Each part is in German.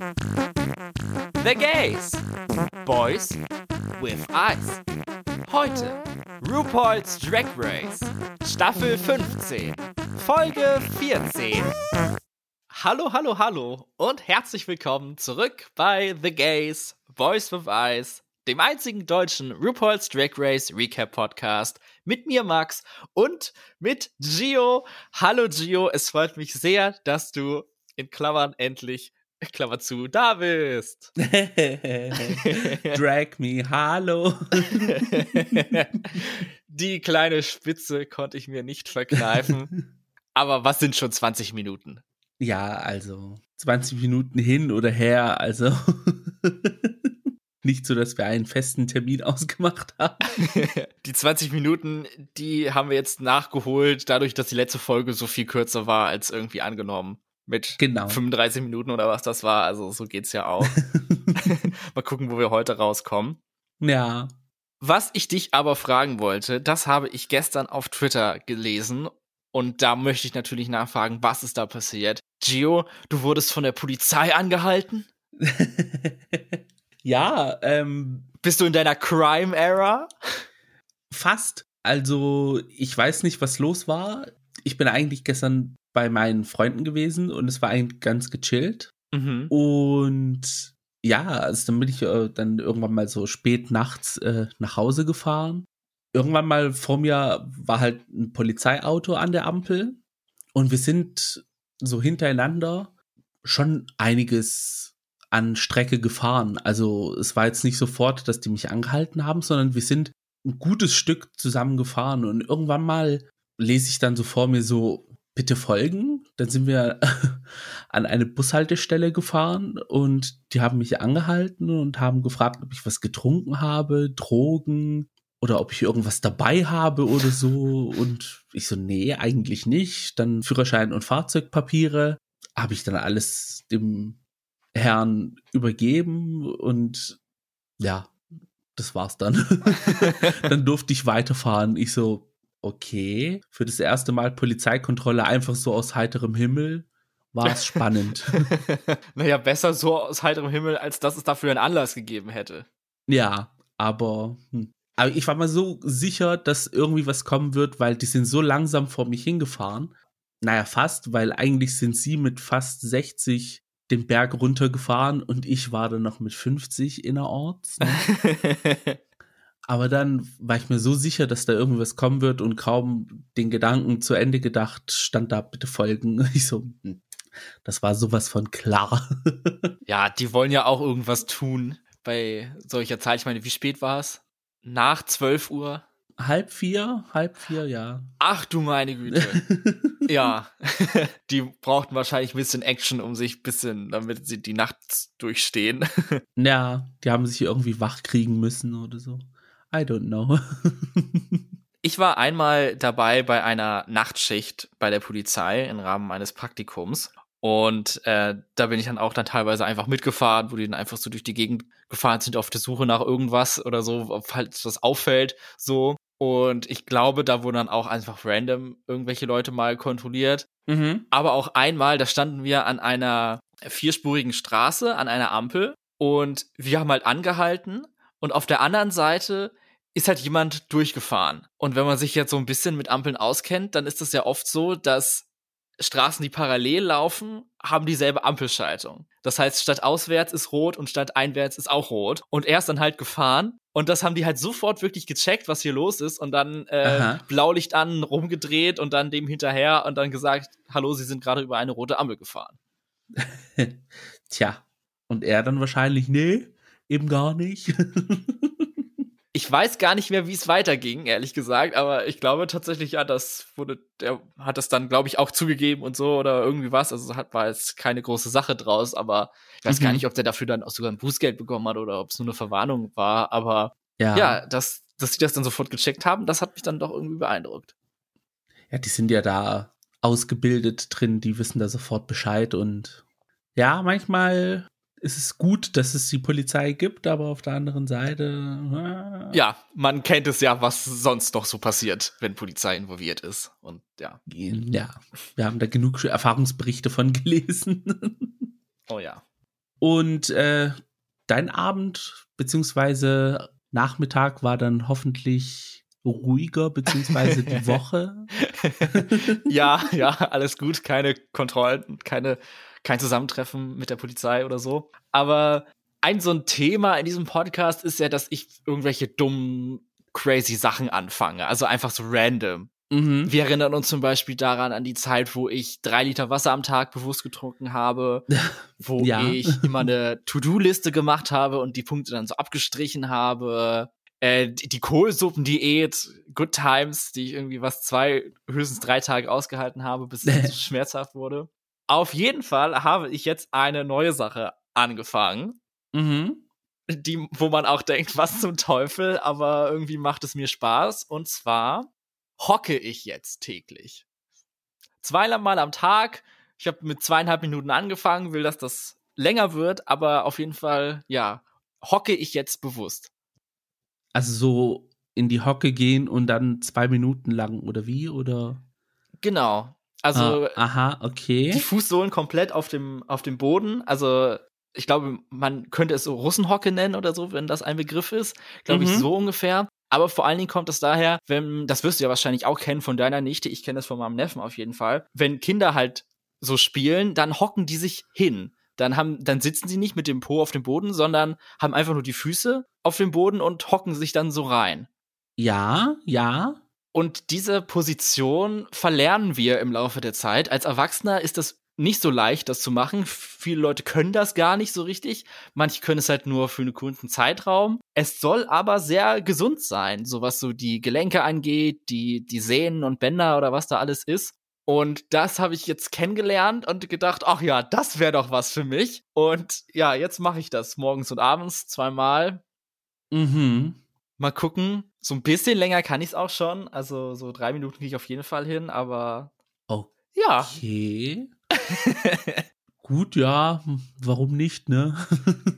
The Gays. Boys with Eyes. Heute RuPaul's Drag Race. Staffel 15. Folge 14. Hallo, hallo, hallo und herzlich willkommen zurück bei The Gays, Boys with Eyes, dem einzigen deutschen RuPaul's Drag Race Recap Podcast mit mir Max und mit Gio. Hallo Gio, es freut mich sehr, dass du in Klammern endlich Klammer zu, da bist. Drag me, hallo. Die kleine Spitze konnte ich mir nicht verkneifen. Aber was sind schon 20 Minuten? Ja, also 20 Minuten hin oder her, also nicht so, dass wir einen festen Termin ausgemacht haben. die 20 Minuten, die haben wir jetzt nachgeholt, dadurch, dass die letzte Folge so viel kürzer war als irgendwie angenommen. Mit genau. 35 Minuten oder was das war. Also so geht's ja auch. Mal gucken, wo wir heute rauskommen. Ja. Was ich dich aber fragen wollte, das habe ich gestern auf Twitter gelesen und da möchte ich natürlich nachfragen, was ist da passiert? Gio, du wurdest von der Polizei angehalten? ja, ähm. Bist du in deiner Crime-Era? Fast. Also, ich weiß nicht, was los war. Ich bin eigentlich gestern bei meinen Freunden gewesen und es war eigentlich ganz gechillt. Mhm. Und ja, also dann bin ich äh, dann irgendwann mal so spät nachts äh, nach Hause gefahren. Irgendwann mal vor mir war halt ein Polizeiauto an der Ampel und wir sind so hintereinander schon einiges an Strecke gefahren. Also es war jetzt nicht sofort, dass die mich angehalten haben, sondern wir sind ein gutes Stück zusammen gefahren und irgendwann mal lese ich dann so vor mir so, bitte folgen. Dann sind wir an eine Bushaltestelle gefahren und die haben mich angehalten und haben gefragt, ob ich was getrunken habe, Drogen oder ob ich irgendwas dabei habe oder so. Und ich so, nee, eigentlich nicht. Dann Führerschein und Fahrzeugpapiere habe ich dann alles dem Herrn übergeben und ja, das war's dann. dann durfte ich weiterfahren. Ich so, okay, für das erste Mal Polizeikontrolle einfach so aus heiterem Himmel war es spannend. naja, besser so aus heiterem Himmel, als dass es dafür einen Anlass gegeben hätte. Ja, aber, hm. aber ich war mal so sicher, dass irgendwie was kommen wird, weil die sind so langsam vor mich hingefahren. Naja, fast, weil eigentlich sind sie mit fast 60 den Berg runtergefahren und ich war dann noch mit 50 innerorts. Ne? Aber dann war ich mir so sicher, dass da irgendwas kommen wird und kaum den Gedanken zu Ende gedacht, stand da bitte folgen. Ich so, hm, das war sowas von klar. ja, die wollen ja auch irgendwas tun bei solcher Zeit. Ich meine, wie spät war es? Nach 12 Uhr? Halb vier, halb vier, ja. Ach du meine Güte. ja. die brauchten wahrscheinlich ein bisschen Action, um sich ein bisschen, damit sie die Nacht durchstehen. ja, die haben sich irgendwie wach kriegen müssen oder so. I don't know. ich war einmal dabei bei einer Nachtschicht bei der Polizei im Rahmen meines Praktikums. Und äh, da bin ich dann auch dann teilweise einfach mitgefahren, wo die dann einfach so durch die Gegend gefahren sind auf der Suche nach irgendwas oder so, falls was auffällt, so. Und ich glaube, da wurden dann auch einfach random irgendwelche Leute mal kontrolliert. Mhm. Aber auch einmal, da standen wir an einer vierspurigen Straße, an einer Ampel. Und wir haben halt angehalten. Und auf der anderen Seite ist halt jemand durchgefahren. Und wenn man sich jetzt so ein bisschen mit Ampeln auskennt, dann ist es ja oft so, dass Straßen, die parallel laufen, haben dieselbe Ampelschaltung. Das heißt, statt auswärts ist rot und statt einwärts ist auch rot. Und er ist dann halt gefahren. Und das haben die halt sofort wirklich gecheckt, was hier los ist. Und dann äh, Blaulicht an, rumgedreht und dann dem hinterher und dann gesagt, hallo, Sie sind gerade über eine rote Ampel gefahren. Tja. Und er dann wahrscheinlich, nee, eben gar nicht. Ich weiß gar nicht mehr, wie es weiterging, ehrlich gesagt, aber ich glaube tatsächlich, ja, das wurde, der hat das dann, glaube ich, auch zugegeben und so oder irgendwie was. Also hat, war jetzt keine große Sache draus, aber ich weiß mhm. gar nicht, ob der dafür dann auch sogar ein Bußgeld bekommen hat oder ob es nur eine Verwarnung war. Aber ja, ja dass, dass sie das dann sofort gecheckt haben, das hat mich dann doch irgendwie beeindruckt. Ja, die sind ja da ausgebildet drin, die wissen da sofort Bescheid und ja, manchmal ist es gut, dass es die Polizei gibt, aber auf der anderen Seite. Äh ja, man kennt es ja, was sonst noch so passiert, wenn Polizei involviert ist. Und ja. Ja, wir haben da genug Erfahrungsberichte von gelesen. oh ja. Und äh, dein Abend beziehungsweise Nachmittag war dann hoffentlich ruhiger, beziehungsweise die Woche. ja, ja, alles gut, keine Kontrollen, keine, kein Zusammentreffen mit der Polizei oder so. Aber ein so ein Thema in diesem Podcast ist ja, dass ich irgendwelche dummen, crazy Sachen anfange. Also einfach so random. Mhm. Wir erinnern uns zum Beispiel daran an die Zeit, wo ich drei Liter Wasser am Tag bewusst getrunken habe, wo ja. ich immer eine To-Do-Liste gemacht habe und die Punkte dann so abgestrichen habe. Äh, die, die Kohlsuppendiät, Good Times, die ich irgendwie was zwei, höchstens drei Tage ausgehalten habe, bis es schmerzhaft wurde. Auf jeden Fall habe ich jetzt eine neue Sache angefangen. Mhm. Die, wo man auch denkt, was zum Teufel, aber irgendwie macht es mir Spaß. Und zwar hocke ich jetzt täglich. Zweimal am Tag. Ich habe mit zweieinhalb Minuten angefangen, will, dass das länger wird, aber auf jeden Fall, ja, hocke ich jetzt bewusst. Also so in die Hocke gehen und dann zwei Minuten lang oder wie oder? Genau. Also ah, aha, okay. Die Fußsohlen komplett auf dem auf dem Boden. Also ich glaube, man könnte es so Russenhocke nennen oder so, wenn das ein Begriff ist. Glaube mhm. ich so ungefähr. Aber vor allen Dingen kommt es daher, wenn, das wirst du ja wahrscheinlich auch kennen von deiner Nichte, ich kenne das von meinem Neffen auf jeden Fall, wenn Kinder halt so spielen, dann hocken die sich hin. Dann haben, dann sitzen sie nicht mit dem Po auf dem Boden, sondern haben einfach nur die Füße auf dem Boden und hocken sich dann so rein. Ja, ja. Und diese Position verlernen wir im Laufe der Zeit. Als Erwachsener ist das nicht so leicht, das zu machen. Viele Leute können das gar nicht so richtig. Manche können es halt nur für einen kurzen Zeitraum. Es soll aber sehr gesund sein, so was so die Gelenke angeht, die, die Sehnen und Bänder oder was da alles ist. Und das habe ich jetzt kennengelernt und gedacht, ach ja, das wäre doch was für mich. Und ja, jetzt mache ich das morgens und abends zweimal. Mhm. Mal gucken. So ein bisschen länger kann ich es auch schon. Also so drei Minuten gehe ich auf jeden Fall hin, aber. Oh. Ja. Okay. Gut, ja, warum nicht, ne?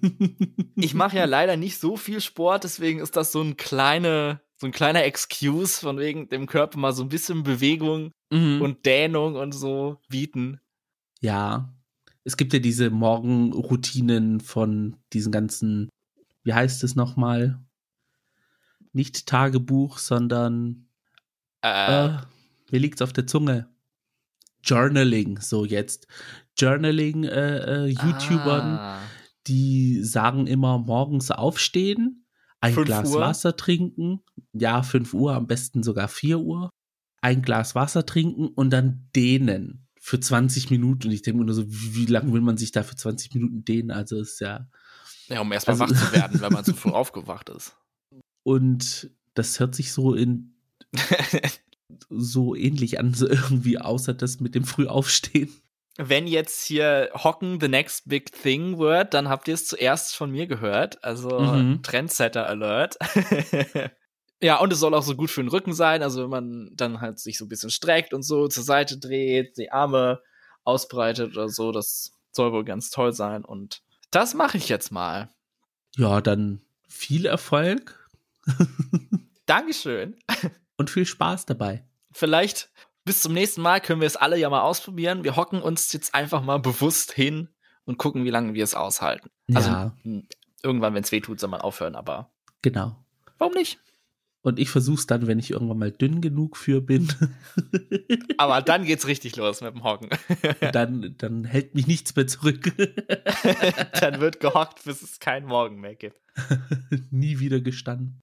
ich mache ja leider nicht so viel Sport, deswegen ist das so ein kleine, so ein kleiner Excuse von wegen dem Körper mal so ein bisschen Bewegung mhm. und Dehnung und so bieten. Ja, es gibt ja diese Morgenroutinen von diesen ganzen, wie heißt es nochmal? Nicht Tagebuch, sondern äh, äh, mir liegt's auf der Zunge. Journaling, so jetzt. Journaling äh, äh, ah. die sagen immer morgens aufstehen, ein Glas Uhr? Wasser trinken, ja, 5 Uhr, am besten sogar 4 Uhr, ein Glas Wasser trinken und dann dehnen für 20 Minuten. Und ich denke mir nur so, wie, wie lange will man sich da für 20 Minuten dehnen? Also ist ja. Ja, um erstmal also, wach zu werden, wenn man zu früh aufgewacht ist. Und das hört sich so in so ähnlich an, so irgendwie, außer das mit dem Frühaufstehen. Wenn jetzt hier Hocken the next big thing wird, dann habt ihr es zuerst von mir gehört. Also mhm. Trendsetter Alert. ja, und es soll auch so gut für den Rücken sein. Also wenn man dann halt sich so ein bisschen streckt und so zur Seite dreht, die Arme ausbreitet oder so, das soll wohl ganz toll sein. Und das mache ich jetzt mal. Ja, dann viel Erfolg. Dankeschön. Und viel Spaß dabei vielleicht bis zum nächsten Mal können wir es alle ja mal ausprobieren. Wir hocken uns jetzt einfach mal bewusst hin und gucken, wie lange wir es aushalten. Also ja. Hm, irgendwann, wenn es weh tut, soll man aufhören, aber. Genau. Warum nicht? Und ich versuch's dann, wenn ich irgendwann mal dünn genug für bin. Aber dann geht's richtig los mit dem Hocken. dann, dann hält mich nichts mehr zurück. dann wird gehockt, bis es keinen Morgen mehr gibt. Nie wieder gestanden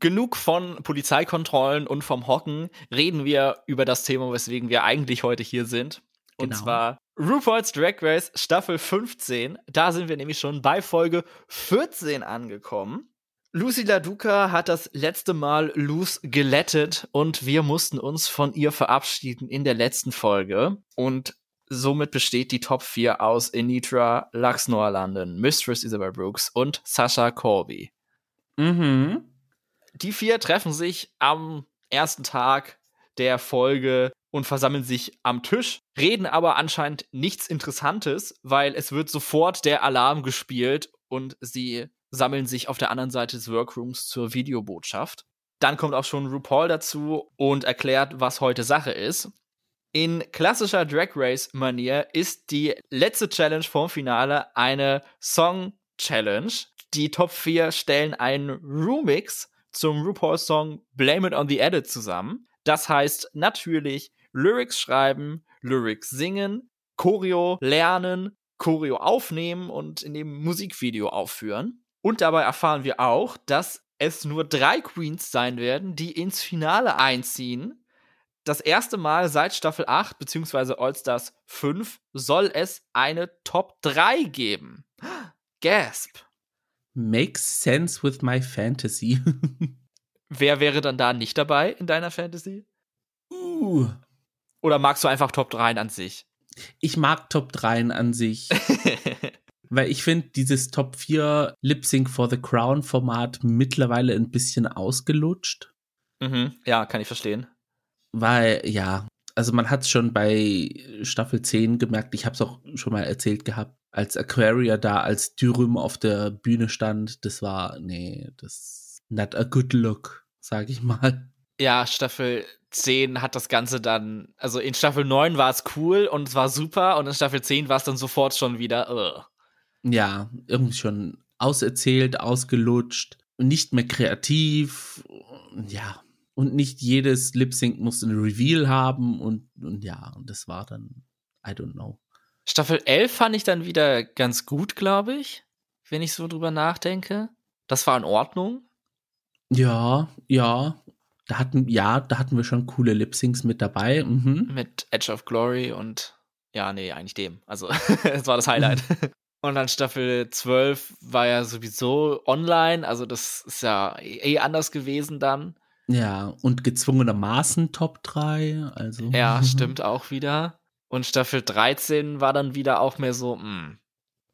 genug von Polizeikontrollen und vom Hocken reden wir über das Thema, weswegen wir eigentlich heute hier sind. Und genau. zwar RuPaul's Drag Race Staffel 15. Da sind wir nämlich schon bei Folge 14 angekommen. Lucy LaDuca hat das letzte Mal Luz gelettet und wir mussten uns von ihr verabschieden in der letzten Folge. Und somit besteht die Top 4 aus Anitra, Lux Noah London, Mistress Isabel Brooks und Sasha Colby. Mhm die vier treffen sich am ersten Tag der Folge und versammeln sich am Tisch, reden aber anscheinend nichts Interessantes, weil es wird sofort der Alarm gespielt und sie sammeln sich auf der anderen Seite des Workrooms zur Videobotschaft. Dann kommt auch schon RuPaul dazu und erklärt, was heute Sache ist. In klassischer Drag Race-Manier ist die letzte Challenge vom Finale eine Song-Challenge. Die Top 4 stellen einen Remix zum RuPaul-Song Blame It on the Edit zusammen. Das heißt natürlich Lyrics schreiben, Lyrics singen, Choreo lernen, Choreo aufnehmen und in dem Musikvideo aufführen. Und dabei erfahren wir auch, dass es nur drei Queens sein werden, die ins Finale einziehen. Das erste Mal seit Staffel 8 bzw. All-Stars 5 soll es eine Top 3 geben. Gasp. Makes sense with my fantasy. Wer wäre dann da nicht dabei in deiner Fantasy? Uh. Oder magst du einfach Top 3 an sich? Ich mag Top 3 an sich. weil ich finde dieses Top 4 Lip Sync for the Crown Format mittlerweile ein bisschen ausgelutscht. Mhm. Ja, kann ich verstehen. Weil, ja, also man hat es schon bei Staffel 10 gemerkt, ich habe es auch schon mal erzählt gehabt, als Aquaria da als Dürüm auf der Bühne stand, das war, nee, das not a good look, sag ich mal. Ja, Staffel 10 hat das Ganze dann, also in Staffel 9 war es cool und es war super und in Staffel 10 war es dann sofort schon wieder, ugh. Ja, irgendwie schon auserzählt, ausgelutscht, nicht mehr kreativ, ja, und nicht jedes Lip Sync muss ein Reveal haben und, und ja, und das war dann, I don't know. Staffel 11 fand ich dann wieder ganz gut, glaube ich, wenn ich so drüber nachdenke. Das war in Ordnung. Ja, ja. Da hatten, ja, da hatten wir schon coole Lip Syncs mit dabei. Mhm. Mit Edge of Glory und ja, nee, eigentlich dem. Also, es war das Highlight. und dann Staffel 12 war ja sowieso online, also das ist ja eh anders gewesen dann. Ja, und gezwungenermaßen Top 3, also. Ja, stimmt auch wieder. Und Staffel 13 war dann wieder auch mehr so, mh, hm,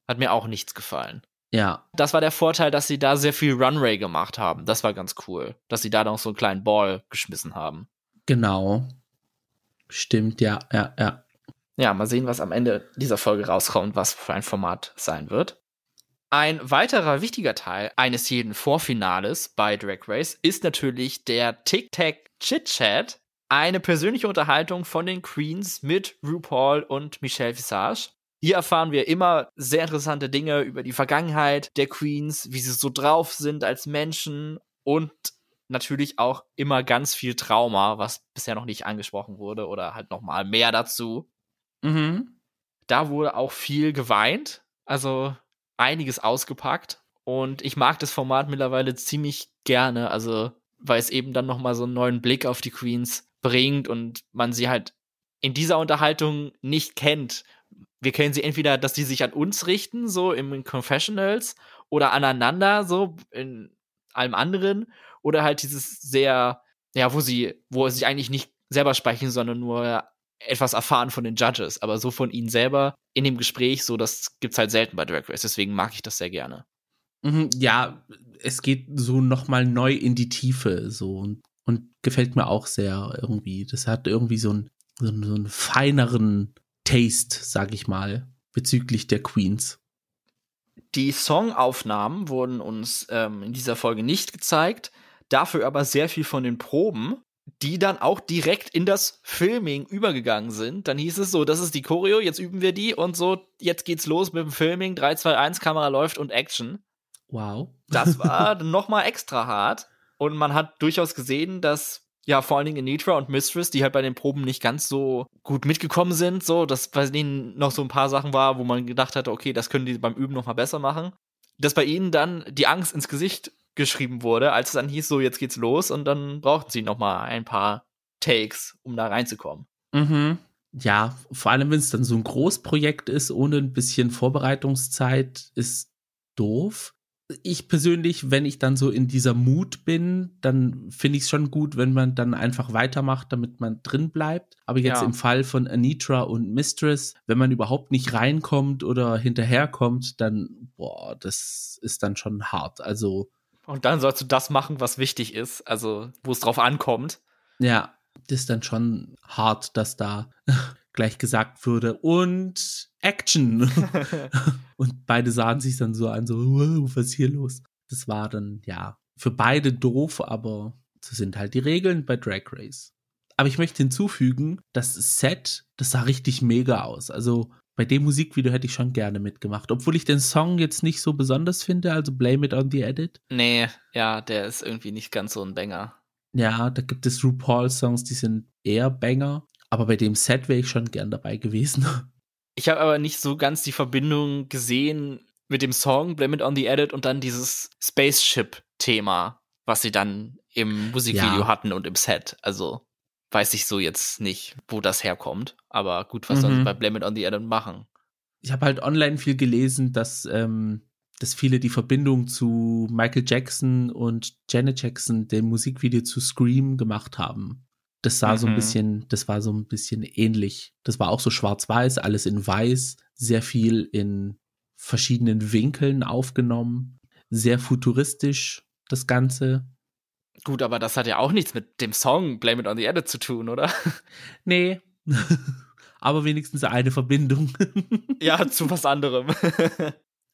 hat mir auch nichts gefallen. Ja. Das war der Vorteil, dass sie da sehr viel Runway gemacht haben. Das war ganz cool. Dass sie da noch so einen kleinen Ball geschmissen haben. Genau. Stimmt, ja, ja, ja. Ja, mal sehen, was am Ende dieser Folge rauskommt, was für ein Format sein wird. Ein weiterer wichtiger Teil eines jeden Vorfinales bei Drag Race ist natürlich der Tic-Tac-Chit-Chat, eine persönliche Unterhaltung von den Queens mit RuPaul und Michelle Visage. Hier erfahren wir immer sehr interessante Dinge über die Vergangenheit der Queens, wie sie so drauf sind als Menschen und natürlich auch immer ganz viel Trauma, was bisher noch nicht angesprochen wurde oder halt noch mal mehr dazu. Mhm. Da wurde auch viel geweint, also einiges ausgepackt und ich mag das Format mittlerweile ziemlich gerne, also weil es eben dann noch mal so einen neuen Blick auf die Queens bringt und man sie halt in dieser Unterhaltung nicht kennt. Wir kennen sie entweder, dass die sich an uns richten, so im Confessionals, oder aneinander, so in allem anderen, oder halt dieses sehr, ja, wo sie, wo sie eigentlich nicht selber sprechen, sondern nur etwas erfahren von den Judges, aber so von ihnen selber in dem Gespräch, so das gibt's halt selten bei Drag Race, deswegen mag ich das sehr gerne. Mhm, ja, es geht so nochmal neu in die Tiefe, so und und gefällt mir auch sehr irgendwie. Das hat irgendwie so einen, so einen, so einen feineren Taste, sag ich mal, bezüglich der Queens. Die Songaufnahmen wurden uns ähm, in dieser Folge nicht gezeigt, dafür aber sehr viel von den Proben, die dann auch direkt in das Filming übergegangen sind. Dann hieß es so, das ist die Choreo, jetzt üben wir die und so, jetzt geht's los mit dem Filming, 3, 2, 1, Kamera läuft und Action. Wow. Das war nochmal extra hart. Und man hat durchaus gesehen, dass ja vor allen Dingen Nitra und Mistress, die halt bei den Proben nicht ganz so gut mitgekommen sind, so, dass bei denen noch so ein paar Sachen war, wo man gedacht hatte, okay, das können die beim Üben noch mal besser machen. Dass bei ihnen dann die Angst ins Gesicht geschrieben wurde, als es dann hieß, so jetzt geht's los und dann brauchten sie noch mal ein paar Takes, um da reinzukommen. Mhm. Ja, vor allem wenn es dann so ein Großprojekt ist, ohne ein bisschen Vorbereitungszeit, ist doof ich persönlich, wenn ich dann so in dieser Mut bin, dann finde ich es schon gut, wenn man dann einfach weitermacht, damit man drin bleibt. Aber jetzt ja. im Fall von Anitra und Mistress, wenn man überhaupt nicht reinkommt oder hinterherkommt, dann, boah, das ist dann schon hart. Also. Und dann sollst du das machen, was wichtig ist, also wo es drauf ankommt. Ja, das ist dann schon hart, dass da gleich gesagt würde und Action. und beide sahen sich dann so an, so, was ist hier los? Das war dann, ja, für beide doof, aber so sind halt die Regeln bei Drag Race. Aber ich möchte hinzufügen, das Set, das sah richtig mega aus. Also bei dem Musikvideo hätte ich schon gerne mitgemacht. Obwohl ich den Song jetzt nicht so besonders finde, also Blame It on the Edit. Nee, ja, der ist irgendwie nicht ganz so ein Banger. Ja, da gibt es RuPaul-Songs, die sind eher Banger. Aber bei dem Set wäre ich schon gern dabei gewesen. Ich habe aber nicht so ganz die Verbindung gesehen mit dem Song Blame It on the Edit und dann dieses Spaceship-Thema, was sie dann im Musikvideo ja. hatten und im Set. Also weiß ich so jetzt nicht, wo das herkommt. Aber gut, was mhm. sollen sie bei Blame It on the Edit machen? Ich habe halt online viel gelesen, dass, ähm, dass viele die Verbindung zu Michael Jackson und Janet Jackson, dem Musikvideo zu Scream, gemacht haben. Das sah mhm. so ein mhm. bisschen, das war so ein bisschen ähnlich. Das war auch so schwarz-weiß, alles in weiß, sehr viel in verschiedenen Winkeln aufgenommen, sehr futuristisch das Ganze. Gut, aber das hat ja auch nichts mit dem Song Blame It on the Edit zu tun, oder? Nee. aber wenigstens eine Verbindung. ja, zu was anderem.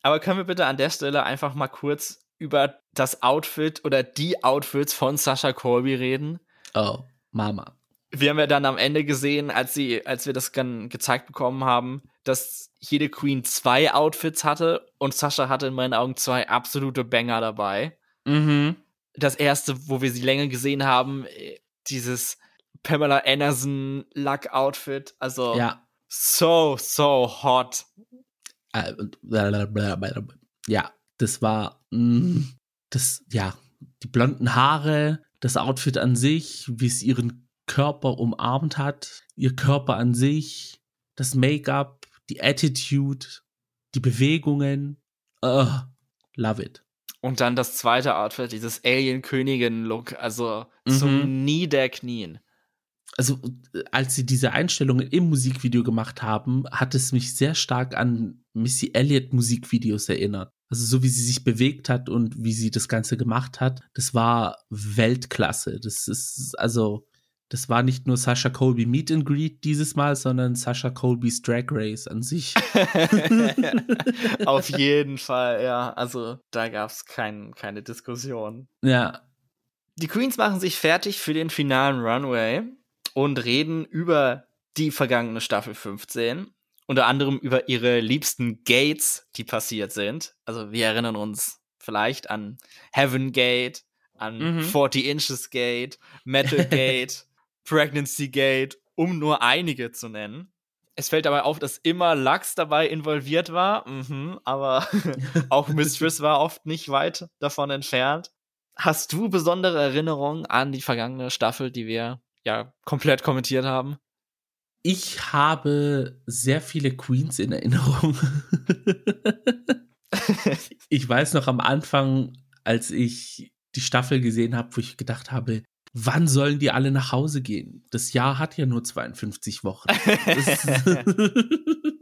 aber können wir bitte an der Stelle einfach mal kurz über das Outfit oder die Outfits von Sasha Colby reden? Oh. Mama. Wir haben ja dann am Ende gesehen, als sie, als wir das dann gezeigt bekommen haben, dass jede Queen zwei Outfits hatte und Sascha hatte in meinen Augen zwei absolute Banger dabei. Mhm. Das erste, wo wir sie länger gesehen haben, dieses Pamela Anderson Luck Outfit, also ja. so so hot. Äh, ja, das war mm, das ja, die blonden Haare, das Outfit an sich, wie es ihren Körper umarmt hat, ihr Körper an sich, das Make-up, die Attitude, die Bewegungen. Uh, love it. Und dann das zweite Outfit, dieses Alien-Königin-Look, also mhm. zum Nie der Knien. Also, als sie diese Einstellungen im Musikvideo gemacht haben, hat es mich sehr stark an Missy Elliott Musikvideos erinnert. Also so wie sie sich bewegt hat und wie sie das Ganze gemacht hat, das war Weltklasse. Das ist also, das war nicht nur Sasha Colby Meet and Greet dieses Mal, sondern Sasha Colby's Drag Race an sich. Auf jeden Fall, ja. Also da gab es kein, keine Diskussion. Ja. Die Queens machen sich fertig für den finalen Runway und reden über die vergangene Staffel 15 unter anderem über ihre liebsten Gates, die passiert sind. Also wir erinnern uns vielleicht an Heaven Gate, an mhm. 40 Inches Gate, Metal Gate, Pregnancy Gate, um nur einige zu nennen. Es fällt dabei auf, dass immer Lux dabei involviert war, mhm, aber auch Mistress war oft nicht weit davon entfernt. Hast du besondere Erinnerungen an die vergangene Staffel, die wir ja komplett kommentiert haben? Ich habe sehr viele Queens in Erinnerung. ich weiß noch am Anfang, als ich die Staffel gesehen habe, wo ich gedacht habe, wann sollen die alle nach Hause gehen? Das Jahr hat ja nur 52 Wochen.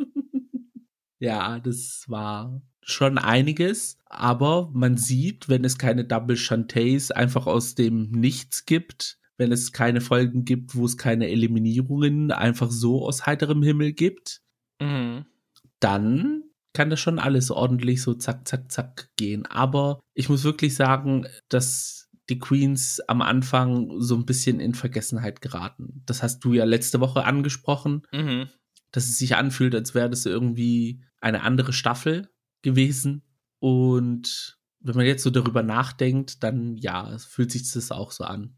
Ja, das war schon einiges, aber man sieht, wenn es keine Double Chantays einfach aus dem Nichts gibt, wenn es keine Folgen gibt, wo es keine Eliminierungen einfach so aus heiterem Himmel gibt, mhm. dann kann das schon alles ordentlich so zack, zack, zack gehen. Aber ich muss wirklich sagen, dass die Queens am Anfang so ein bisschen in Vergessenheit geraten. Das hast du ja letzte Woche angesprochen, mhm. dass es sich anfühlt, als wäre das irgendwie eine andere Staffel gewesen. Und wenn man jetzt so darüber nachdenkt, dann ja, fühlt sich das auch so an.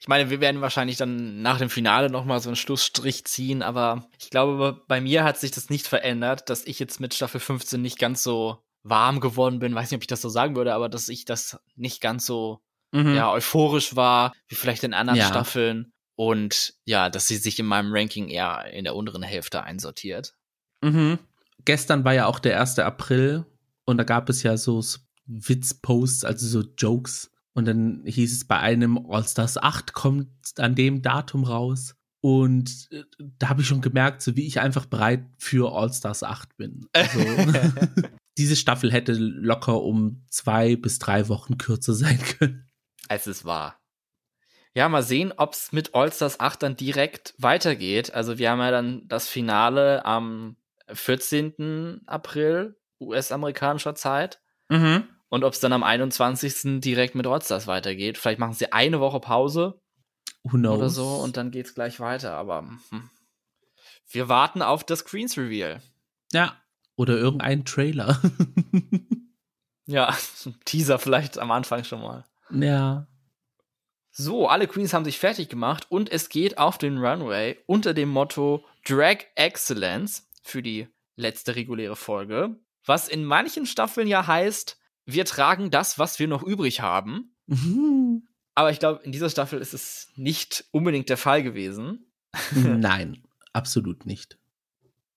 Ich meine, wir werden wahrscheinlich dann nach dem Finale nochmal so einen Schlussstrich ziehen, aber ich glaube, bei mir hat sich das nicht verändert, dass ich jetzt mit Staffel 15 nicht ganz so warm geworden bin. Weiß nicht, ob ich das so sagen würde, aber dass ich das nicht ganz so mhm. ja, euphorisch war, wie vielleicht in anderen ja. Staffeln. Und ja, dass sie sich in meinem Ranking eher in der unteren Hälfte einsortiert. Mhm. Gestern war ja auch der 1. April und da gab es ja so Witzposts, also so Jokes und dann hieß es bei einem All-Stars 8 kommt an dem Datum raus. Und äh, da habe ich schon gemerkt, so wie ich einfach bereit für All-Stars 8 bin. Also, diese Staffel hätte locker um zwei bis drei Wochen kürzer sein können. Als es war. Ja, mal sehen, ob es mit All-Stars 8 dann direkt weitergeht. Also wir haben ja dann das Finale am 14. April US-amerikanischer Zeit. Mhm und ob es dann am 21. direkt mit Rockstars weitergeht. Vielleicht machen sie eine Woche Pause Who knows? Oder so und dann geht's gleich weiter, aber hm. wir warten auf das Screens Reveal. Ja, oder irgendein Trailer. ja, Teaser vielleicht am Anfang schon mal. Ja. So, alle Queens haben sich fertig gemacht und es geht auf den Runway unter dem Motto Drag Excellence für die letzte reguläre Folge. Was in manchen Staffeln ja heißt, wir tragen das, was wir noch übrig haben. Mhm. Aber ich glaube, in dieser Staffel ist es nicht unbedingt der Fall gewesen. Nein, absolut nicht.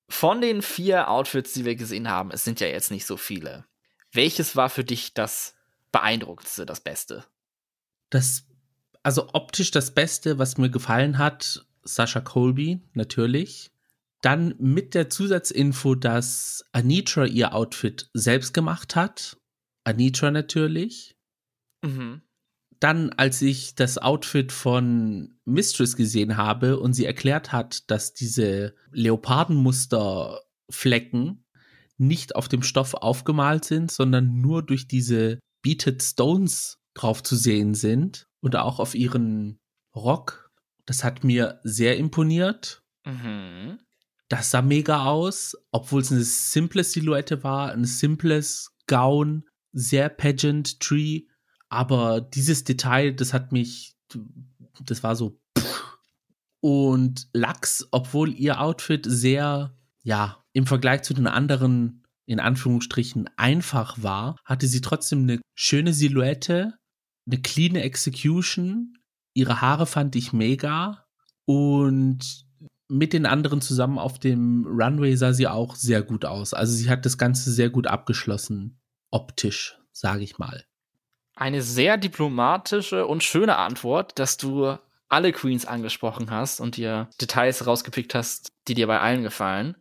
Von den vier Outfits, die wir gesehen haben, es sind ja jetzt nicht so viele. Welches war für dich das beeindruckendste, das Beste? Das, also optisch das Beste, was mir gefallen hat, Sascha Colby, natürlich. Dann mit der Zusatzinfo, dass Anitra ihr Outfit selbst gemacht hat. Anitra natürlich. Mhm. Dann, als ich das Outfit von Mistress gesehen habe und sie erklärt hat, dass diese Leopardenmusterflecken nicht auf dem Stoff aufgemalt sind, sondern nur durch diese Beated Stones drauf zu sehen sind und auch auf ihren Rock. Das hat mir sehr imponiert. Mhm. Das sah mega aus, obwohl es eine simple Silhouette war, ein simples Gown, sehr pageant Tree, aber dieses Detail, das hat mich, das war so. Und Lachs, obwohl ihr Outfit sehr, ja, im Vergleich zu den anderen, in Anführungsstrichen, einfach war, hatte sie trotzdem eine schöne Silhouette, eine clean Execution. Ihre Haare fand ich mega. Und mit den anderen zusammen auf dem Runway sah sie auch sehr gut aus. Also sie hat das Ganze sehr gut abgeschlossen, optisch, sage ich mal. Eine sehr diplomatische und schöne Antwort, dass du alle Queens angesprochen hast und dir Details rausgepickt hast, die dir bei allen gefallen.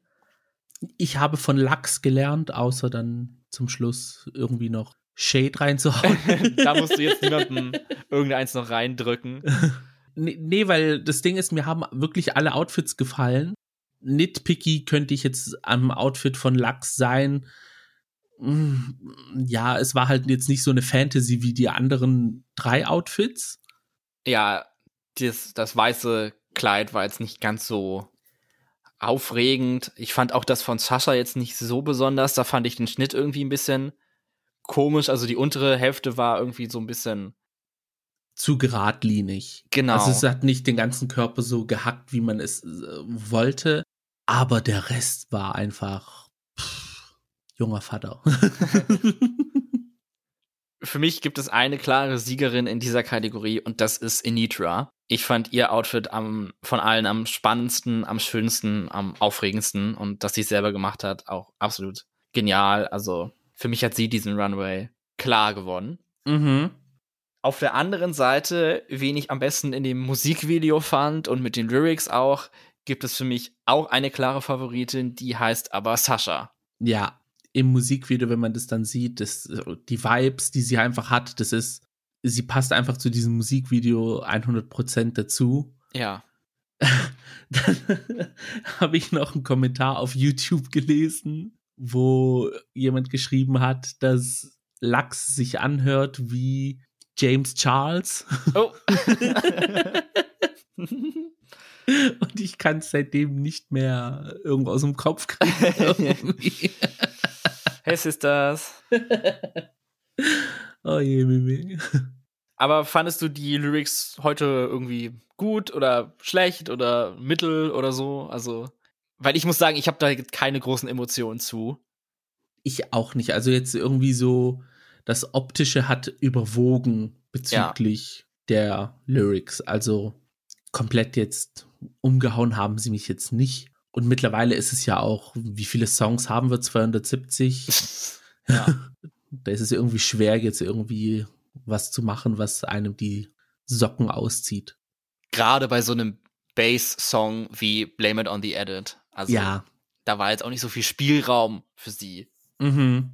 Ich habe von Lachs gelernt, außer dann zum Schluss irgendwie noch Shade reinzuhauen. da musst du jetzt niemanden irgendeins noch reindrücken. Nee, nee, weil das Ding ist, mir haben wirklich alle Outfits gefallen. Nitpicky könnte ich jetzt am Outfit von Lachs sein. Hm, ja, es war halt jetzt nicht so eine Fantasy wie die anderen drei Outfits. Ja, das, das weiße Kleid war jetzt nicht ganz so aufregend. Ich fand auch das von Sascha jetzt nicht so besonders. Da fand ich den Schnitt irgendwie ein bisschen komisch. Also die untere Hälfte war irgendwie so ein bisschen zu geradlinig. Genau. Also es hat nicht den ganzen Körper so gehackt, wie man es äh, wollte, aber der Rest war einfach pff, junger Vater. Für mich gibt es eine klare Siegerin in dieser Kategorie und das ist Initra. Ich fand ihr Outfit am, von allen am spannendsten, am schönsten, am aufregendsten und dass sie es selber gemacht hat, auch absolut genial. Also für mich hat sie diesen Runway klar gewonnen. Mhm. Auf der anderen Seite, wen ich am besten in dem Musikvideo fand und mit den Lyrics auch, gibt es für mich auch eine klare Favoritin, die heißt aber Sascha. Ja, im Musikvideo, wenn man das dann sieht, das, die Vibes, die sie einfach hat, das ist, sie passt einfach zu diesem Musikvideo 100% dazu. Ja. dann habe ich noch einen Kommentar auf YouTube gelesen, wo jemand geschrieben hat, dass Lachs sich anhört wie James Charles. Oh. Und ich kann es seitdem nicht mehr irgendwo aus dem Kopf kriegen. Hey Sisters. oh je, Mimi. Aber fandest du die Lyrics heute irgendwie gut oder schlecht oder mittel oder so? Also, weil ich muss sagen, ich habe da keine großen Emotionen zu. Ich auch nicht. Also jetzt irgendwie so das Optische hat überwogen bezüglich ja. der Lyrics. Also komplett jetzt umgehauen haben sie mich jetzt nicht. Und mittlerweile ist es ja auch, wie viele Songs haben wir? 270. ja. da ist es irgendwie schwer, jetzt irgendwie was zu machen, was einem die Socken auszieht. Gerade bei so einem Bass-Song wie Blame It on the Edit. Also ja. da war jetzt auch nicht so viel Spielraum für sie. Mhm.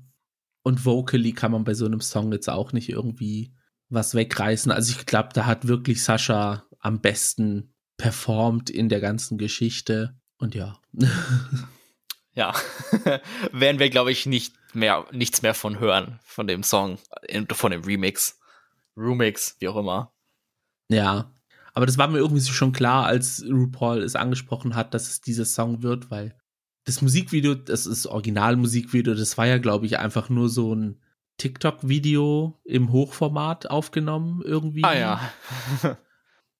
Und vocally kann man bei so einem Song jetzt auch nicht irgendwie was wegreißen. Also ich glaube, da hat wirklich Sascha am besten performt in der ganzen Geschichte. Und ja. ja, werden wir, glaube ich, nicht mehr, nichts mehr von hören, von dem Song, von dem Remix. Remix, wie auch immer. Ja. Aber das war mir irgendwie schon klar, als RuPaul es angesprochen hat, dass es dieser Song wird, weil das Musikvideo, das ist Originalmusikvideo, das war ja, glaube ich, einfach nur so ein TikTok-Video im Hochformat aufgenommen irgendwie. Ah ja.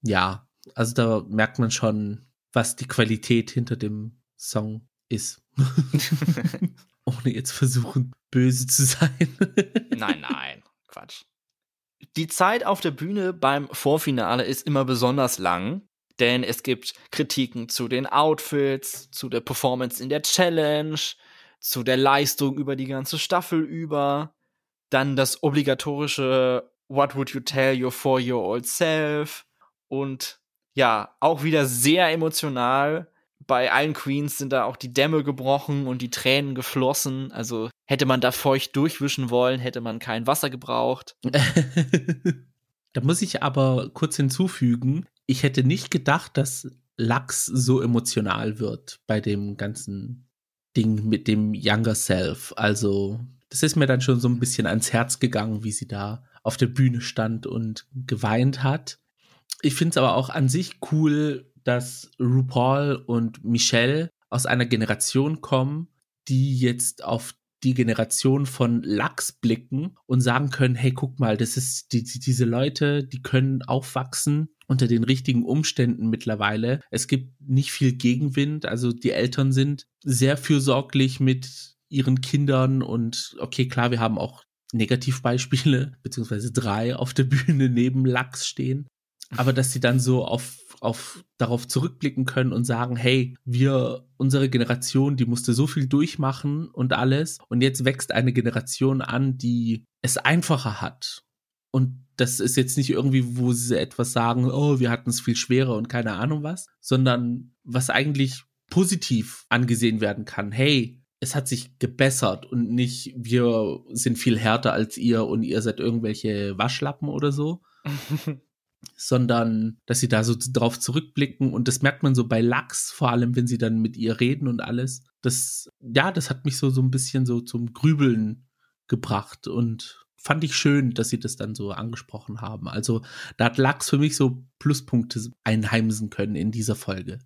ja, also da merkt man schon, was die Qualität hinter dem Song ist. Ohne jetzt versuchen, böse zu sein. nein, nein, Quatsch. Die Zeit auf der Bühne beim Vorfinale ist immer besonders lang, denn es gibt Kritiken zu den Outfits, zu der Performance in der Challenge, zu der Leistung über die ganze Staffel über, dann das obligatorische What would you tell your four-year-old self und ja, auch wieder sehr emotional. Bei allen Queens sind da auch die Dämme gebrochen und die Tränen geflossen. Also hätte man da feucht durchwischen wollen, hätte man kein Wasser gebraucht. da muss ich aber kurz hinzufügen, ich hätte nicht gedacht, dass Lachs so emotional wird bei dem ganzen Ding mit dem Younger Self. Also, das ist mir dann schon so ein bisschen ans Herz gegangen, wie sie da auf der Bühne stand und geweint hat. Ich finde es aber auch an sich cool, dass RuPaul und Michelle aus einer Generation kommen, die jetzt auf die Generation von Lachs blicken und sagen können, hey, guck mal, das ist die, die, diese Leute, die können aufwachsen unter den richtigen Umständen mittlerweile. Es gibt nicht viel Gegenwind, also die Eltern sind sehr fürsorglich mit ihren Kindern und okay, klar, wir haben auch Negativbeispiele, beziehungsweise drei auf der Bühne neben Lachs stehen aber dass sie dann so auf, auf darauf zurückblicken können und sagen, hey, wir, unsere Generation, die musste so viel durchmachen und alles. Und jetzt wächst eine Generation an, die es einfacher hat. Und das ist jetzt nicht irgendwie, wo sie etwas sagen, oh, wir hatten es viel schwerer und keine Ahnung was, sondern was eigentlich positiv angesehen werden kann. Hey, es hat sich gebessert und nicht, wir sind viel härter als ihr und ihr seid irgendwelche Waschlappen oder so. sondern dass sie da so drauf zurückblicken und das merkt man so bei Lachs, vor allem wenn sie dann mit ihr reden und alles. Das, ja, das hat mich so, so ein bisschen so zum Grübeln gebracht und fand ich schön, dass sie das dann so angesprochen haben. Also da hat Lachs für mich so Pluspunkte einheimsen können in dieser Folge.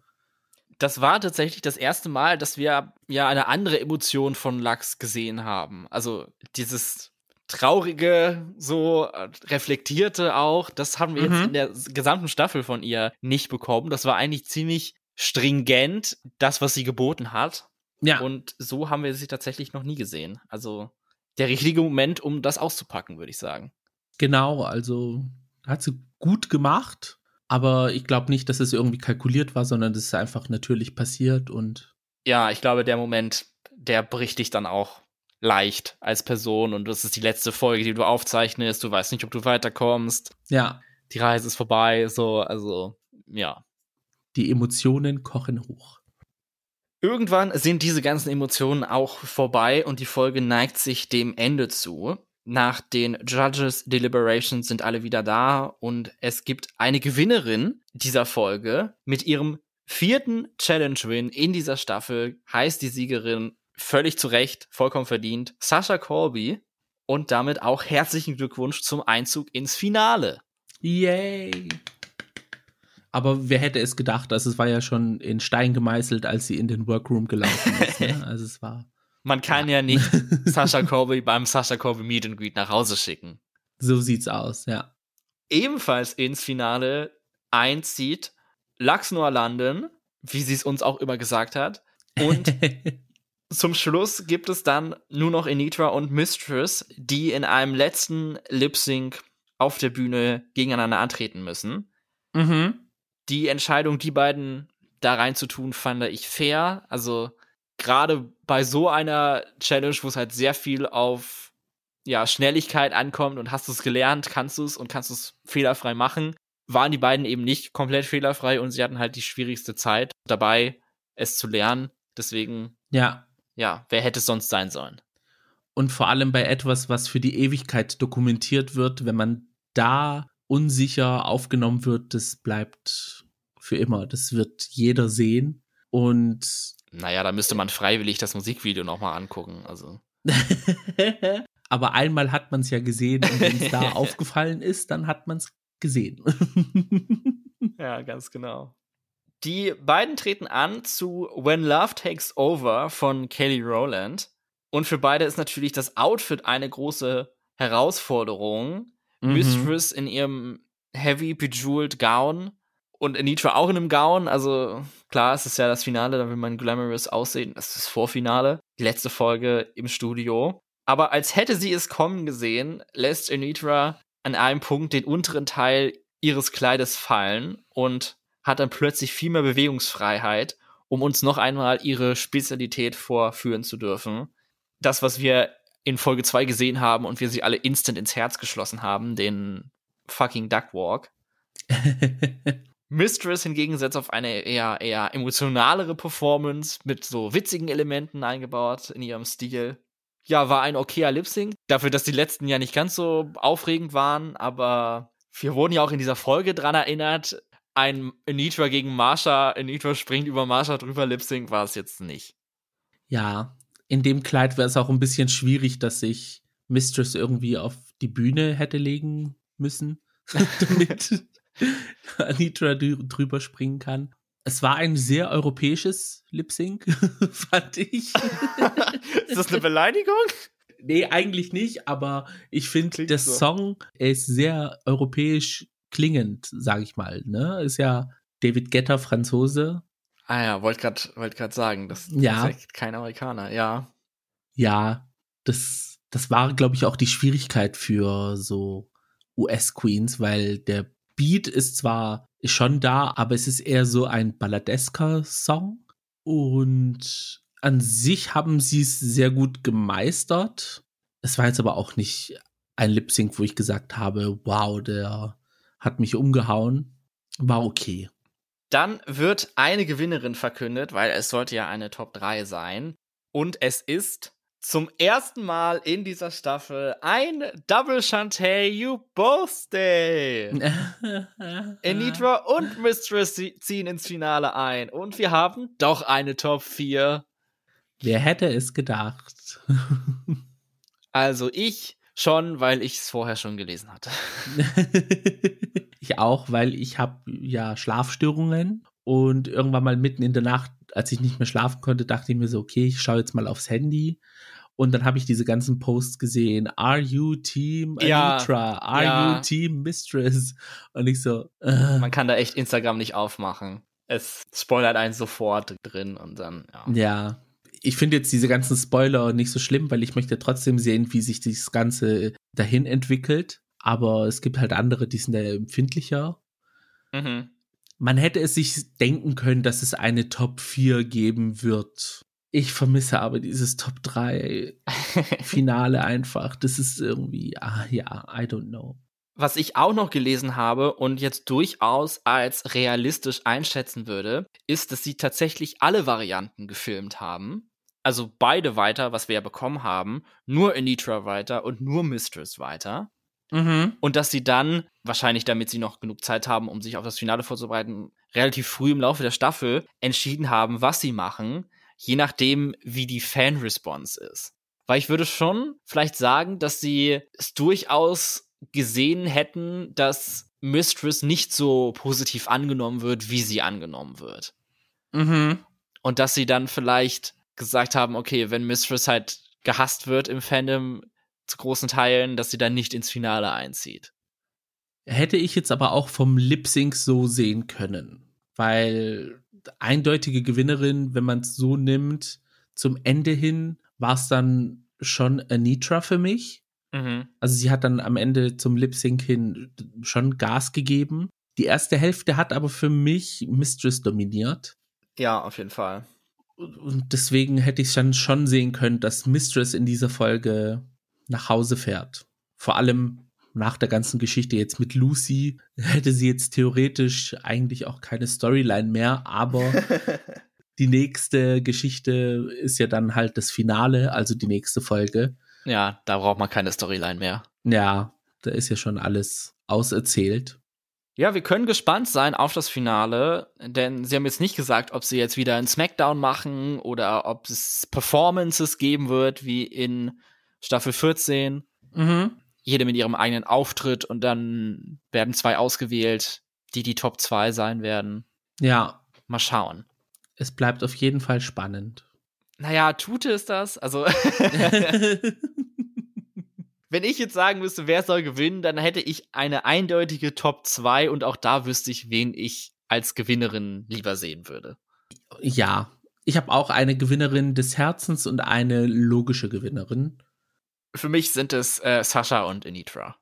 Das war tatsächlich das erste Mal, dass wir ja eine andere Emotion von Lachs gesehen haben. Also dieses traurige, so äh, reflektierte auch. Das haben wir mhm. jetzt in der gesamten Staffel von ihr nicht bekommen. Das war eigentlich ziemlich stringent, das, was sie geboten hat. Ja. Und so haben wir sie tatsächlich noch nie gesehen. Also der richtige Moment, um das auszupacken, würde ich sagen. Genau, also hat sie gut gemacht, aber ich glaube nicht, dass es irgendwie kalkuliert war, sondern das ist einfach natürlich passiert und. Ja, ich glaube, der Moment, der bricht dich dann auch leicht als Person und das ist die letzte Folge, die du aufzeichnest. Du weißt nicht, ob du weiterkommst. Ja. Die Reise ist vorbei, so, also, ja. Die Emotionen kochen hoch. Irgendwann sind diese ganzen Emotionen auch vorbei und die Folge neigt sich dem Ende zu. Nach den Judges Deliberations sind alle wieder da und es gibt eine Gewinnerin dieser Folge mit ihrem vierten Challenge-Win in dieser Staffel heißt die Siegerin völlig zu Recht, vollkommen verdient, Sasha Colby und damit auch herzlichen Glückwunsch zum Einzug ins Finale. Yay! Aber wer hätte es gedacht, also es war ja schon in Stein gemeißelt, als sie in den Workroom gelaufen ist. Ne? Also es war. Man kann ja, ja nicht Sasha Colby beim Sasha Colby Meet and Greet nach Hause schicken. So sieht's aus, ja. Ebenfalls ins Finale einzieht Lux Noir London, wie sie es uns auch immer gesagt hat, und Zum Schluss gibt es dann nur noch Enitra und Mistress, die in einem letzten Lip Sync auf der Bühne gegeneinander antreten müssen. Mhm. Die Entscheidung, die beiden da reinzutun, fand ich fair. Also gerade bei so einer Challenge, wo es halt sehr viel auf ja, Schnelligkeit ankommt und hast du es gelernt, kannst du es und kannst es fehlerfrei machen, waren die beiden eben nicht komplett fehlerfrei und sie hatten halt die schwierigste Zeit dabei, es zu lernen. Deswegen ja ja, wer hätte es sonst sein sollen? Und vor allem bei etwas, was für die Ewigkeit dokumentiert wird, wenn man da unsicher aufgenommen wird, das bleibt für immer. Das wird jeder sehen. Und. Naja, da müsste man freiwillig das Musikvideo nochmal angucken. Also. Aber einmal hat man es ja gesehen und wenn es da aufgefallen ist, dann hat man es gesehen. ja, ganz genau. Die beiden treten an zu When Love Takes Over von Kelly Rowland. Und für beide ist natürlich das Outfit eine große Herausforderung. Mhm. Mistress in ihrem heavy bejeweled Gown und Anitra auch in einem Gown. Also klar, es ist ja das Finale, da will man glamorous aussehen. Das ist das Vorfinale, die letzte Folge im Studio. Aber als hätte sie es kommen gesehen, lässt Anitra an einem Punkt den unteren Teil ihres Kleides fallen und hat dann plötzlich viel mehr Bewegungsfreiheit, um uns noch einmal ihre Spezialität vorführen zu dürfen. Das, was wir in Folge 2 gesehen haben und wir sie alle instant ins Herz geschlossen haben, den fucking Duckwalk. Mistress hingegen setzt auf eine eher, eher emotionalere Performance mit so witzigen Elementen eingebaut in ihrem Stil. Ja, war ein okayer Lip-Sync. Dafür, dass die letzten ja nicht ganz so aufregend waren, aber wir wurden ja auch in dieser Folge dran erinnert, ein Anitra gegen Marsha, Anitra springt über Marsha drüber, Lip-Sync war es jetzt nicht. Ja, in dem Kleid wäre es auch ein bisschen schwierig, dass sich Mistress irgendwie auf die Bühne hätte legen müssen, damit Anitra drüber springen kann. Es war ein sehr europäisches Lip-Sync, fand ich. ist das eine Beleidigung? Nee, eigentlich nicht, aber ich finde, der so. Song ist sehr europäisch klingend, sag ich mal. Ne? Ist ja David Getter, Franzose. Ah ja, wollte gerade wollt grad sagen, das, das ja. ist kein Amerikaner, ja. Ja, das, das war, glaube ich, auch die Schwierigkeit für so US-Queens, weil der Beat ist zwar schon da, aber es ist eher so ein balladesker Song. Und an sich haben sie es sehr gut gemeistert. Es war jetzt aber auch nicht ein Lip Sync, wo ich gesagt habe, wow, der hat mich umgehauen. War okay. Dann wird eine Gewinnerin verkündet, weil es sollte ja eine Top 3 sein. Und es ist zum ersten Mal in dieser Staffel ein Double Shantae You Both Stay. Anitra und Mistress ziehen ins Finale ein. Und wir haben doch eine Top 4. Wer hätte es gedacht? also ich schon, weil ich es vorher schon gelesen hatte. ich auch, weil ich habe ja Schlafstörungen und irgendwann mal mitten in der Nacht, als ich nicht mehr schlafen konnte, dachte ich mir so, okay, ich schaue jetzt mal aufs Handy und dann habe ich diese ganzen Posts gesehen. Are you Team Anitra? Ja, Are ja. you Team Mistress? Und ich so. Äh. Man kann da echt Instagram nicht aufmachen. Es spoilert einen sofort drin und dann. Ja. ja. Ich finde jetzt diese ganzen Spoiler nicht so schlimm, weil ich möchte trotzdem sehen, wie sich das Ganze dahin entwickelt. Aber es gibt halt andere, die sind da empfindlicher. Mhm. Man hätte es sich denken können, dass es eine Top 4 geben wird. Ich vermisse aber dieses Top 3 Finale einfach. Das ist irgendwie, ah ja, I don't know. Was ich auch noch gelesen habe und jetzt durchaus als realistisch einschätzen würde, ist, dass sie tatsächlich alle Varianten gefilmt haben. Also beide weiter, was wir ja bekommen haben, nur Anitra weiter und nur Mistress weiter. Mhm. Und dass sie dann, wahrscheinlich damit sie noch genug Zeit haben, um sich auf das Finale vorzubereiten, relativ früh im Laufe der Staffel entschieden haben, was sie machen je nachdem, wie die Fan-Response ist. Weil ich würde schon vielleicht sagen, dass sie es durchaus gesehen hätten, dass Mistress nicht so positiv angenommen wird, wie sie angenommen wird. Mhm. Und dass sie dann vielleicht gesagt haben, okay, wenn Mistress halt gehasst wird im Fandom zu großen Teilen, dass sie dann nicht ins Finale einzieht. Hätte ich jetzt aber auch vom Lip Sync so sehen können, weil eindeutige Gewinnerin, wenn man es so nimmt. Zum Ende hin war es dann schon Anitra für mich. Mhm. Also sie hat dann am Ende zum Lip Sync hin schon Gas gegeben. Die erste Hälfte hat aber für mich Mistress dominiert. Ja, auf jeden Fall. Und deswegen hätte ich dann schon sehen können, dass Mistress in dieser Folge nach Hause fährt. Vor allem nach der ganzen Geschichte jetzt mit Lucy hätte sie jetzt theoretisch eigentlich auch keine Storyline mehr, aber die nächste Geschichte ist ja dann halt das Finale, also die nächste Folge. Ja, da braucht man keine Storyline mehr. Ja, da ist ja schon alles auserzählt. Ja, wir können gespannt sein auf das Finale, denn sie haben jetzt nicht gesagt, ob sie jetzt wieder einen Smackdown machen oder ob es Performances geben wird wie in Staffel 14. Mhm. jede mit ihrem eigenen Auftritt und dann werden zwei ausgewählt, die die Top 2 sein werden. Ja. Mal schauen. Es bleibt auf jeden Fall spannend. Naja, tut es das? Also. Wenn ich jetzt sagen müsste, wer soll gewinnen, dann hätte ich eine eindeutige Top 2 und auch da wüsste ich, wen ich als Gewinnerin lieber sehen würde. Ja, ich habe auch eine Gewinnerin des Herzens und eine logische Gewinnerin. Für mich sind es äh, Sascha und Anitra.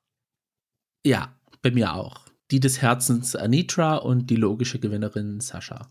Ja, bei mir auch. Die des Herzens Anitra und die logische Gewinnerin Sascha.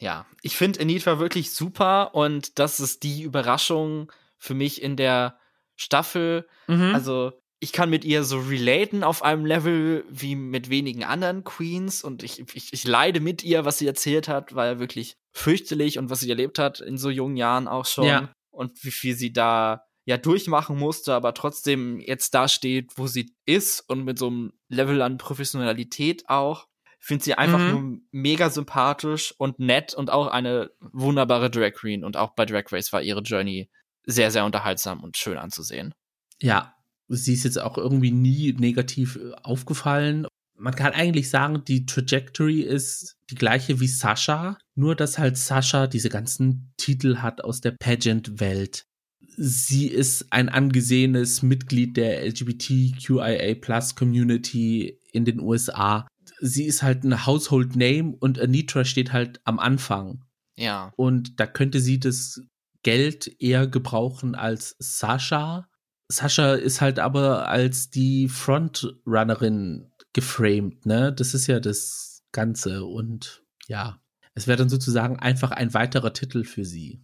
Ja, ich finde Anitra wirklich super und das ist die Überraschung für mich in der Staffel. Mhm. Also ich kann mit ihr so relaten auf einem Level wie mit wenigen anderen Queens und ich, ich, ich leide mit ihr, was sie erzählt hat, war ja wirklich fürchterlich und was sie erlebt hat in so jungen Jahren auch schon ja. und wie viel sie da ja durchmachen musste, aber trotzdem jetzt da steht, wo sie ist und mit so einem Level an Professionalität auch. Finde sie einfach mhm. nur mega sympathisch und nett und auch eine wunderbare Drag Queen und auch bei Drag Race war ihre Journey sehr, sehr unterhaltsam und schön anzusehen. Ja, sie ist jetzt auch irgendwie nie negativ äh, aufgefallen. Man kann eigentlich sagen, die Trajectory ist die gleiche wie Sascha, nur dass halt Sascha diese ganzen Titel hat aus der Pageant-Welt sie ist ein angesehenes Mitglied der LGBTQIA Plus Community in den USA. Sie ist halt ein Household Name und Anitra steht halt am Anfang. Ja. Und da könnte sie das Geld eher gebrauchen als Sascha. Sascha ist halt aber als die Frontrunnerin geframed, ne? Das ist ja das Ganze und ja, es wäre dann sozusagen einfach ein weiterer Titel für sie.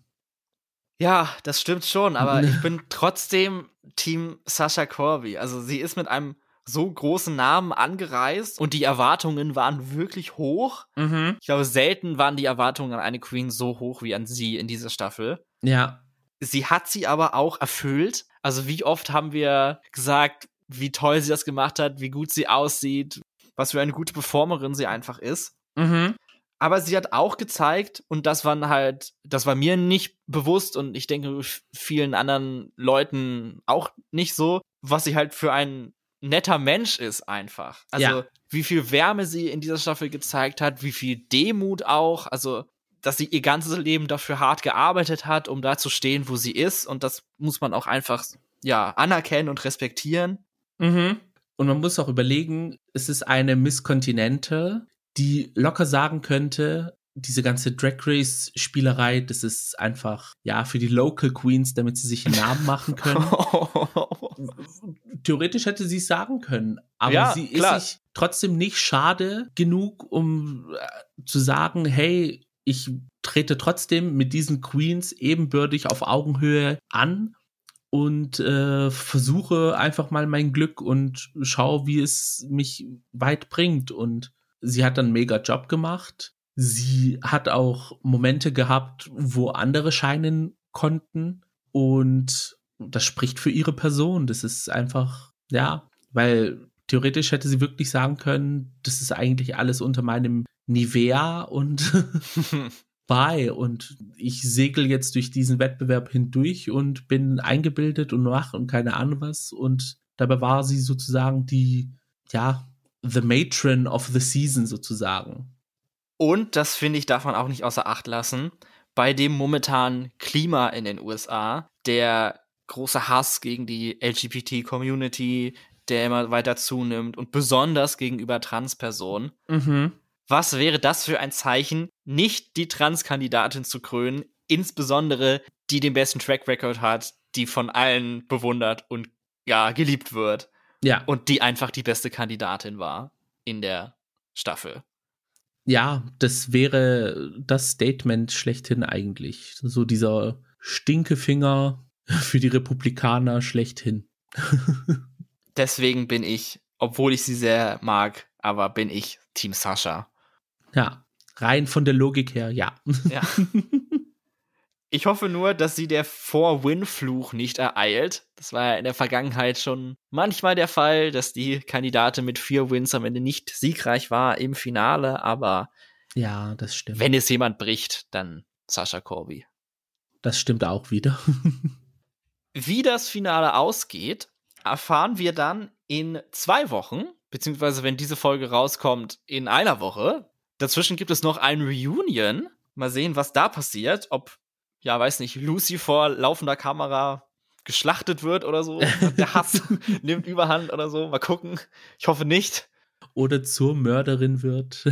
Ja, das stimmt schon, aber ich bin trotzdem Team Sascha Corby. Also sie ist mit einem so großen Namen angereist und die Erwartungen waren wirklich hoch. Mhm. Ich glaube, selten waren die Erwartungen an eine Queen so hoch wie an sie in dieser Staffel. Ja. Sie hat sie aber auch erfüllt. Also wie oft haben wir gesagt, wie toll sie das gemacht hat, wie gut sie aussieht, was für eine gute Performerin sie einfach ist. Mhm. Aber sie hat auch gezeigt, und das war halt, das war mir nicht bewusst und ich denke vielen anderen Leuten auch nicht so, was sie halt für ein netter Mensch ist einfach. Also ja. wie viel Wärme sie in dieser Staffel gezeigt hat, wie viel Demut auch, also dass sie ihr ganzes Leben dafür hart gearbeitet hat, um da zu stehen, wo sie ist und das muss man auch einfach ja anerkennen und respektieren. Mhm. Und man muss auch überlegen, es ist eine Miss Continental, die locker sagen könnte, diese ganze Drag Race Spielerei, das ist einfach ja für die Local Queens, damit sie sich einen Namen machen können. Theoretisch hätte sie es sagen können, aber ja, sie klar. ist sich trotzdem nicht schade genug, um äh, zu sagen, hey, ich trete trotzdem mit diesen Queens ebenbürtig auf Augenhöhe an und äh, versuche einfach mal mein Glück und schaue, wie es mich weit bringt und Sie hat einen mega Job gemacht. Sie hat auch Momente gehabt, wo andere scheinen konnten. Und das spricht für ihre Person. Das ist einfach, ja, weil theoretisch hätte sie wirklich sagen können, das ist eigentlich alles unter meinem Nivea und bei und ich segel jetzt durch diesen Wettbewerb hindurch und bin eingebildet und mach und keine Ahnung was und dabei war sie sozusagen die, ja, the matron of the season sozusagen. Und das finde ich, darf man auch nicht außer Acht lassen. Bei dem momentanen Klima in den USA, der große Hass gegen die LGBT-Community, der immer weiter zunimmt und besonders gegenüber Transpersonen. Mhm. Was wäre das für ein Zeichen, nicht die Trans-Kandidatin zu krönen, insbesondere die den besten Track Record hat, die von allen bewundert und ja, geliebt wird. Ja. Und die einfach die beste Kandidatin war in der Staffel. Ja, das wäre das Statement schlechthin eigentlich. So dieser Stinkefinger für die Republikaner schlechthin. Deswegen bin ich, obwohl ich sie sehr mag, aber bin ich Team Sascha. Ja, rein von der Logik her, ja. Ja. Ich hoffe nur, dass sie der Vor-Win-Fluch nicht ereilt. Das war ja in der Vergangenheit schon manchmal der Fall, dass die Kandidatin mit vier Wins am Ende nicht siegreich war im Finale, aber ja, das stimmt. Wenn es jemand bricht, dann Sascha Corby. Das stimmt auch wieder. Wie das Finale ausgeht, erfahren wir dann in zwei Wochen, beziehungsweise wenn diese Folge rauskommt, in einer Woche. Dazwischen gibt es noch ein Reunion. Mal sehen, was da passiert. Ob, ja, weiß nicht, Lucy vor laufender Kamera geschlachtet wird oder so. Der Hass nimmt Überhand oder so. Mal gucken. Ich hoffe nicht. Oder zur Mörderin wird.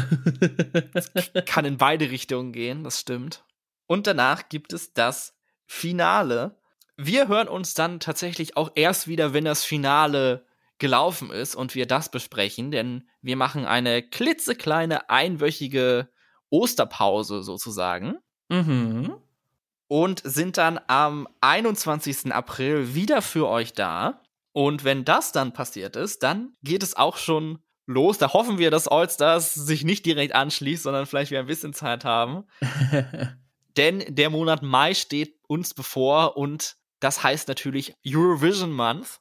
kann in beide Richtungen gehen, das stimmt. Und danach gibt es das Finale. Wir hören uns dann tatsächlich auch erst wieder, wenn das Finale gelaufen ist und wir das besprechen, denn wir machen eine klitzekleine einwöchige Osterpause sozusagen. Mhm. Und sind dann am 21. April wieder für euch da. Und wenn das dann passiert ist, dann geht es auch schon los. Da hoffen wir, dass Allstars sich nicht direkt anschließt, sondern vielleicht wieder ein bisschen Zeit haben. Denn der Monat Mai steht uns bevor und das heißt natürlich Eurovision Month.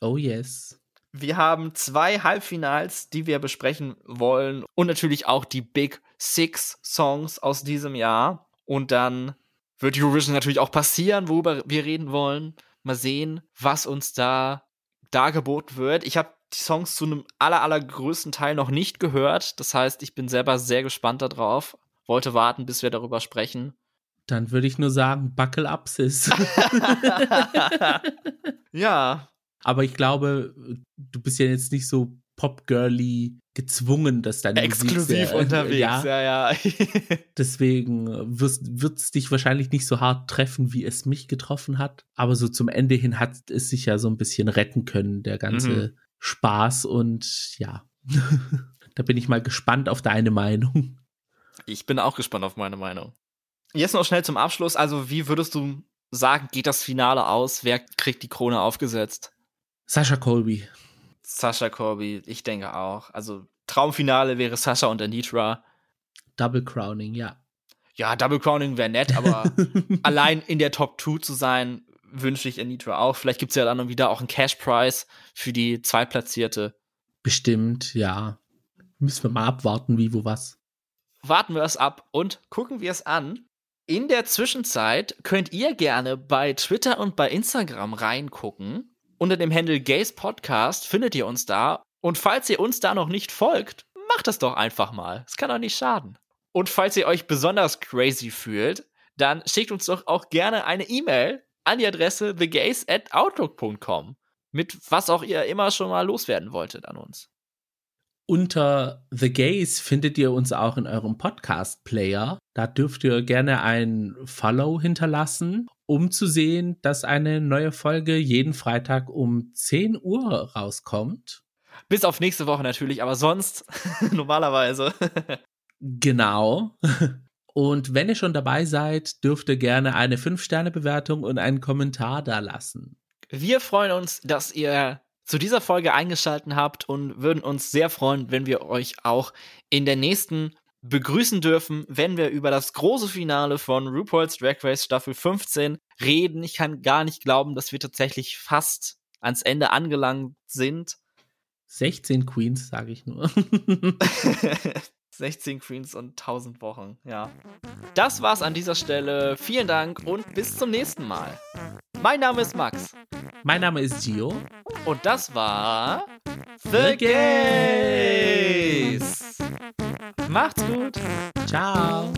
Oh yes. Wir haben zwei Halbfinals, die wir besprechen wollen und natürlich auch die Big Six Songs aus diesem Jahr. Und dann wird Eurovision natürlich auch passieren, worüber wir reden wollen. Mal sehen, was uns da dargeboten wird. Ich habe die Songs zu einem aller, allergrößten Teil noch nicht gehört. Das heißt, ich bin selber sehr gespannt darauf. Wollte warten, bis wir darüber sprechen. Dann würde ich nur sagen, buckle up, sis. ja. Aber ich glaube, du bist ja jetzt nicht so popgirly gezwungen, dass deine Exklusiv Musik sehr, unterwegs, ja, ja. ja. Deswegen wird es dich wahrscheinlich nicht so hart treffen, wie es mich getroffen hat. Aber so zum Ende hin hat es sich ja so ein bisschen retten können, der ganze mhm. Spaß. Und ja, da bin ich mal gespannt auf deine Meinung. Ich bin auch gespannt auf meine Meinung. Jetzt noch schnell zum Abschluss. Also, wie würdest du sagen, geht das Finale aus? Wer kriegt die Krone aufgesetzt? Sascha Colby. Sascha Colby, ich denke auch. Also, Traumfinale wäre Sascha und Anitra. Double Crowning, ja. Ja, Double Crowning wäre nett, aber allein in der Top 2 zu sein, wünsche ich Anitra auch. Vielleicht gibt es ja dann wieder auch einen Cash Prize für die Zweitplatzierte. Bestimmt, ja. Müssen wir mal abwarten, wie, wo, was. Warten wir es ab und gucken wir es an. In der Zwischenzeit könnt ihr gerne bei Twitter und bei Instagram reingucken. Unter dem Handle Gays Podcast findet ihr uns da. Und falls ihr uns da noch nicht folgt, macht das doch einfach mal. Es kann doch nicht schaden. Und falls ihr euch besonders crazy fühlt, dann schickt uns doch auch gerne eine E-Mail an die Adresse thegays at outlook.com mit was auch ihr immer schon mal loswerden wolltet an uns. Unter The Gays findet ihr uns auch in eurem Podcast-Player. Da dürft ihr gerne ein Follow hinterlassen, um zu sehen, dass eine neue Folge jeden Freitag um 10 Uhr rauskommt. Bis auf nächste Woche natürlich, aber sonst normalerweise. genau. Und wenn ihr schon dabei seid, dürft ihr gerne eine 5-Sterne-Bewertung und einen Kommentar da lassen. Wir freuen uns, dass ihr zu dieser Folge eingeschaltet habt und würden uns sehr freuen, wenn wir euch auch in der nächsten begrüßen dürfen, wenn wir über das große Finale von RuPaul's Drag Race Staffel 15 reden. Ich kann gar nicht glauben, dass wir tatsächlich fast ans Ende angelangt sind. 16 Queens, sage ich nur. 16 Queens und 1000 Wochen, ja. Das war's an dieser Stelle. Vielen Dank und bis zum nächsten Mal. Mein Name ist Max. Mein Name ist Gio. Und das war The Gays. Macht's gut. Ciao.